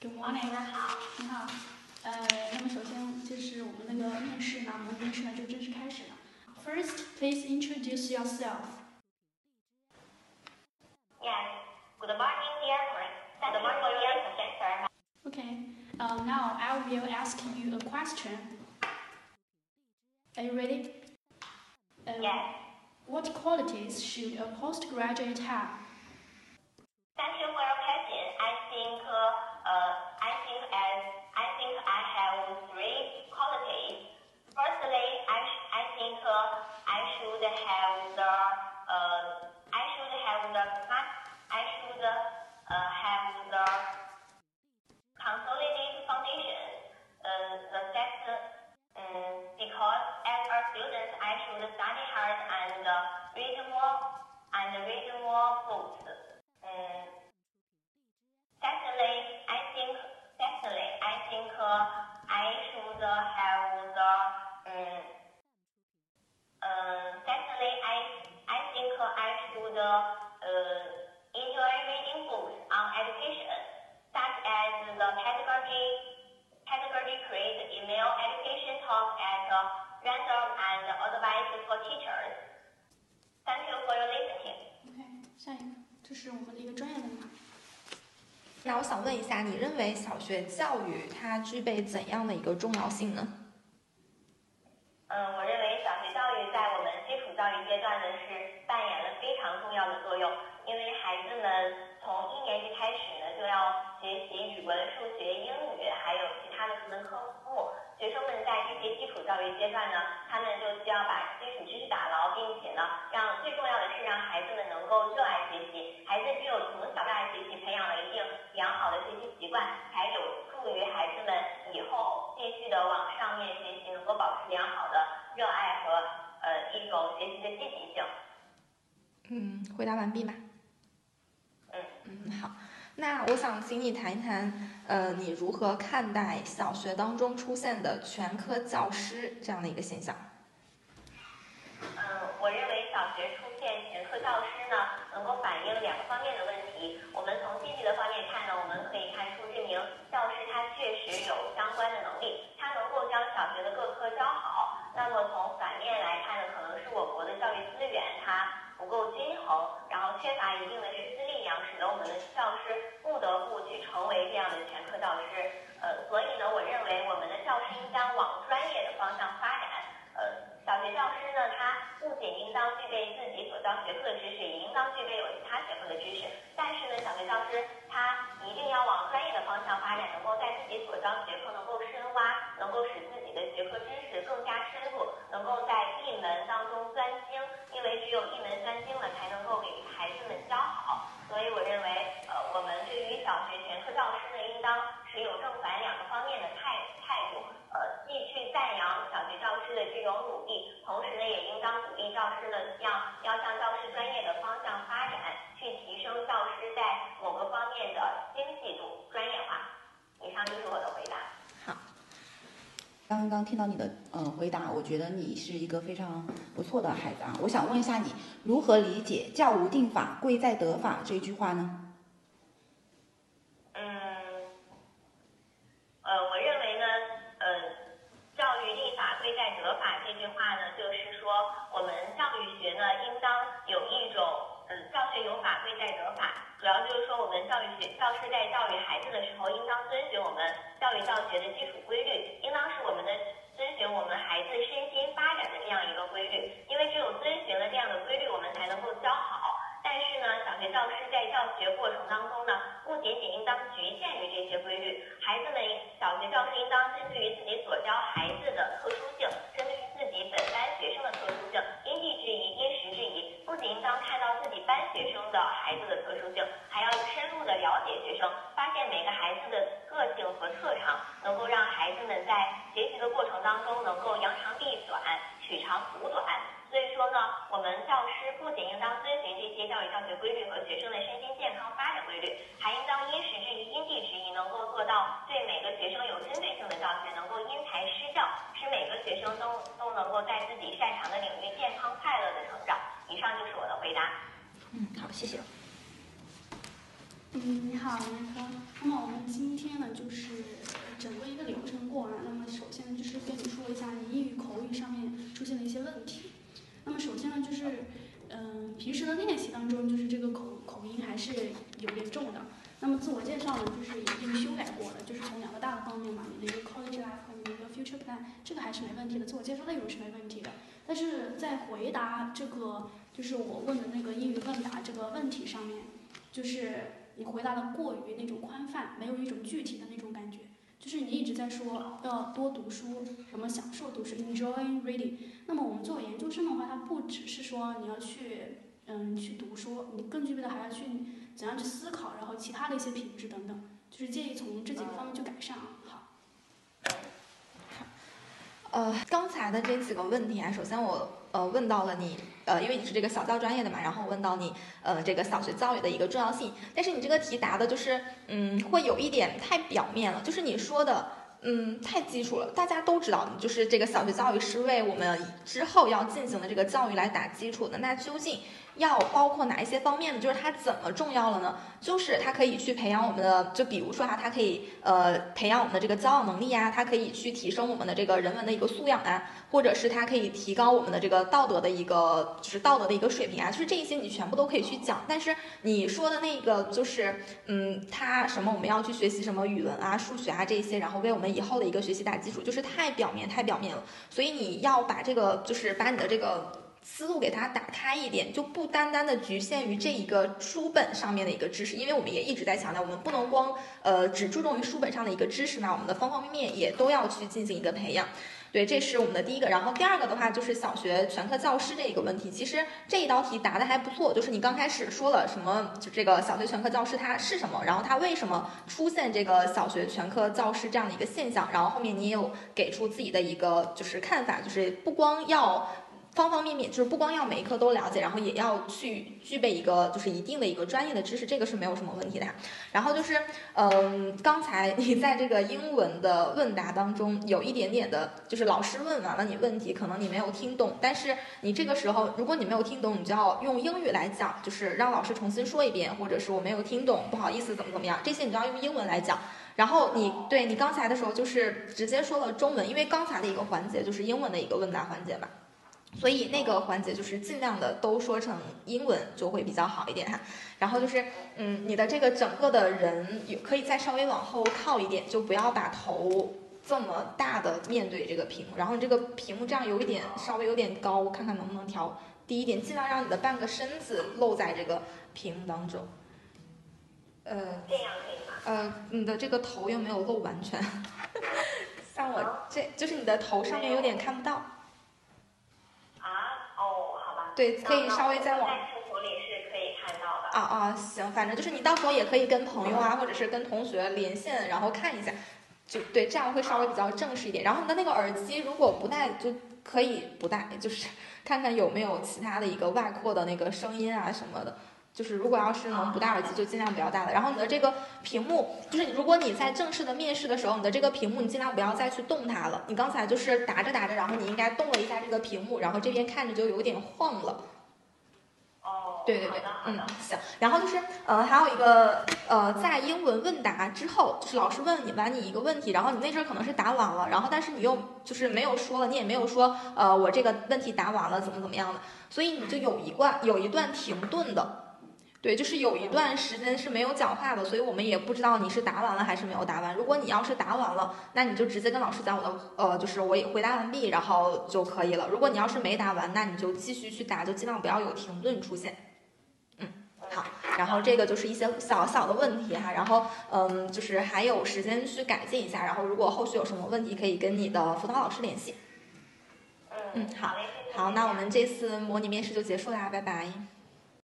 Good morning，大家好。你好。呃，那么首先就是我们那个面试呢，我们面试呢就正式开始了。First, please introduce yourself. Yes. Good morning, dear friends. Good morning, dear professor. Okay. Uh, now I will ask you a question. Are you ready? Uh, Yes. What qualities should a postgraduate have? Should have the uh, I should have the I should uh, have the consolidated foundation. Uh, the fact, um, because as a student, I should study hard and uh, read more and read more books. Um, I think secondly, I think uh, I should have the um, uh, secondly, I I think I should uh, enjoy reading books on education, such as the pedagogy pedagogy create email education talk at uh, random and advice for teachers. Thank you for your listening. OK，下一个，这是我们的一个专业问答。那我想问一下，你认为小学教育它具备怎样的一个重要性呢？ 学习语文、数学、英语，还有其他的各门科目。学生们在这些基础教育阶段呢，他们就需要把基础知识打牢，并且呢，让最重要的是让孩子们能够热爱学习。孩子只有从小热爱学习，培养了一定良好的学习习惯，才有助于孩子们以后继续的往上面学习，能够保持良好的热爱和呃一种学习的积极性。嗯，回答完毕吧。嗯嗯，好。那我想请你谈一谈，呃，你如何看待小学当中出现的全科教师这样的一个现象？嗯，我认为小学出现全科教师呢，能够反映两个方面的问题。我们从积极的方面看呢，我们可以看出这名教师他确实有相关的能力，他能够将小学的各科教好。那么从不够均衡，然后缺乏一定的师资力量，使得我们的教师不得不去成为这样的全科教师。呃，所以呢，我认为我们的教师应当往专业的方向发展。呃，小学教师呢，他不仅应当具备自己所教学科的知识，也应当具备有其他学科的知识。但是呢，小学教师他一定要往专业的方向发展，能够在自己所教学科能够深挖，能够使自己的学科知识更加深入，能够在一门当中专精。因为只有一门专精了，才能够给孩子们教好。所以我认为，呃，我们对于小学全科教师呢，应当持有正反两个方面的态态度。呃，既去赞扬小学教师的这种努力，同时呢，也应当鼓励教师呢，向要向教师专业的方向发展，去提升教师在某个方面的精细度、专业化。以上就是我的回答。好，刚刚听到你的呃回答，我觉得你是一个非常不错的孩子啊。我想问一下你，如何理解“教无定法，贵在得法”这句话呢？嗯，呃，我认为呢，呃，教育立法贵在得法这句话呢，就是说我们教育学呢，应当有一种，嗯，教学有法，贵在得法。主要就是说，我们教育学教师在教育孩子的时候，应当遵循我们教育教学的基础规律，应当是我们的遵循我们孩子身心发展的这样一个规律。因为只有遵循了这样的规律，我们才能够教好。但是呢，小学教师在教学过程当中呢，不仅仅应当局限于这些规律，孩子们小学教师应当针对于自己所教孩子的特殊性，针对于自己本班学生的特殊性，因地制宜，因时制宜，不仅应当看到自己班学生的孩子的特殊性，还要深入的了解学生，发现每个孩子的个性和特长，能够让孩子们在学习的过程当中能够扬长避短，取长补短。所以说呢，我们教师不仅应当遵循这些教育教学规律和学生的身心健康发展规律，还应当因时制宜、因地制宜，能够做到对每个学生有针对性的教学，能够因材施教，使每个学生都都能够在自己擅长的领域健康快乐的成长。以上就是我的回答。嗯，好，谢谢。嗯，你好，严科。那么我们今天呢，就是整个一个流程过完。那么首先就是跟你说一下你英语口语上面出现的一些问题。那么首先呢，就是嗯，平时的练习当中，就是这个口口音还是有点重的。那么自我介绍呢，就是已经修改过了，就是从两个大的方面嘛，你的一个 college life 和你的一个 future plan，这个还是没问题的，自我介绍内容是没问题的。但是在回答这个就是我问的那个英语问答这个问题上面，就是你回答的过于那种宽泛，没有一种具体的那种感觉。就是你一直在说要多读书，什么享受读书，enjoy reading。那么我们作为研究生的话，它不只是说你要去嗯去读书，你更具备的还要去怎样去思考，然后其他的一些品质等等。就是建议从这几个方面去改善啊。好。呃，刚才的这几个问题啊，首先我呃问到了你，呃，因为你是这个小教专业的嘛，然后问到你呃这个小学教育的一个重要性，但是你这个题答的就是嗯会有一点太表面了，就是你说的嗯太基础了，大家都知道，就是这个小学教育是为我们之后要进行的这个教育来打基础的，那究竟？要包括哪一些方面呢？就是它怎么重要了呢？就是它可以去培养我们的，就比如说哈，它可以呃培养我们的这个交往能力呀，它可以去提升我们的这个人文的一个素养啊，或者是它可以提高我们的这个道德的一个就是道德的一个水平啊，就是这一些你全部都可以去讲。但是你说的那个就是嗯，它什么我们要去学习什么语文啊、数学啊这些，然后为我们以后的一个学习打基础，就是太表面太表面了。所以你要把这个就是把你的这个。思路给它打开一点，就不单单的局限于这一个书本上面的一个知识，因为我们也一直在强调，我们不能光呃只注重于书本上的一个知识嘛，我们的方方面面也都要去进行一个培养。对，这是我们的第一个。然后第二个的话就是小学全科教师这一个问题，其实这一道题答的还不错，就是你刚开始说了什么，就这个小学全科教师它是什么，然后它为什么出现这个小学全科教师这样的一个现象，然后后面你也有给出自己的一个就是看法，就是不光要。方方面面就是不光要每一科都了解，然后也要去具备一个就是一定的一个专业的知识，这个是没有什么问题的。然后就是，嗯，刚才你在这个英文的问答当中有一点点的，就是老师问完了你问题，可能你没有听懂，但是你这个时候如果你没有听懂，你就要用英语来讲，就是让老师重新说一遍，或者是我没有听懂，不好意思，怎么怎么样，这些你都要用英文来讲。然后你对你刚才的时候就是直接说了中文，因为刚才的一个环节就是英文的一个问答环节嘛。所以那个环节就是尽量的都说成英文就会比较好一点哈，然后就是嗯，你的这个整个的人有可以再稍微往后靠一点，就不要把头这么大的面对这个屏幕，然后你这个屏幕这样有一点稍微有点高，看看能不能调低一点，尽量让你的半个身子露在这个屏幕当中。呃，这样可以吗？呃，你的这个头又没有露完全，像我这就是你的头上面有点看不到。对，可以稍微再往。里是可以看到的。啊啊，行，反正就是你到时候也可以跟朋友啊，或者是跟同学连线，然后看一下，就对，这样会稍微比较正式一点。然后你的那个耳机如果不戴，就可以不戴，就是看看有没有其他的一个外扩的那个声音啊什么的。就是如果要是能不戴耳机，就尽量不要戴了。然后你的这个屏幕，就是如果你在正式的面试的时候，你的这个屏幕你尽量不要再去动它了。你刚才就是答着答着，然后你应该动了一下这个屏幕，然后这边看着就有点晃了。哦，对对对，嗯，行。然后就是呃，还有一个呃，在英文问答之后，就是老师问你完你一个问题，然后你那阵可能是答完了，然后但是你又就是没有说了，你也没有说呃，我这个问题答完了怎么怎么样的，所以你就有一段有一段停顿的。对，就是有一段时间是没有讲话的，所以我们也不知道你是答完了还是没有答完。如果你要是答完了，那你就直接跟老师讲我的，呃，就是我回答完毕，然后就可以了。如果你要是没答完，那你就继续去答，就尽量不要有停顿出现。嗯，好，然后这个就是一些小小的问题哈，然后嗯，就是还有时间去改进一下。然后如果后续有什么问题，可以跟你的辅导老师联系。嗯，好，好，那我们这次模拟面试就结束啦，拜拜。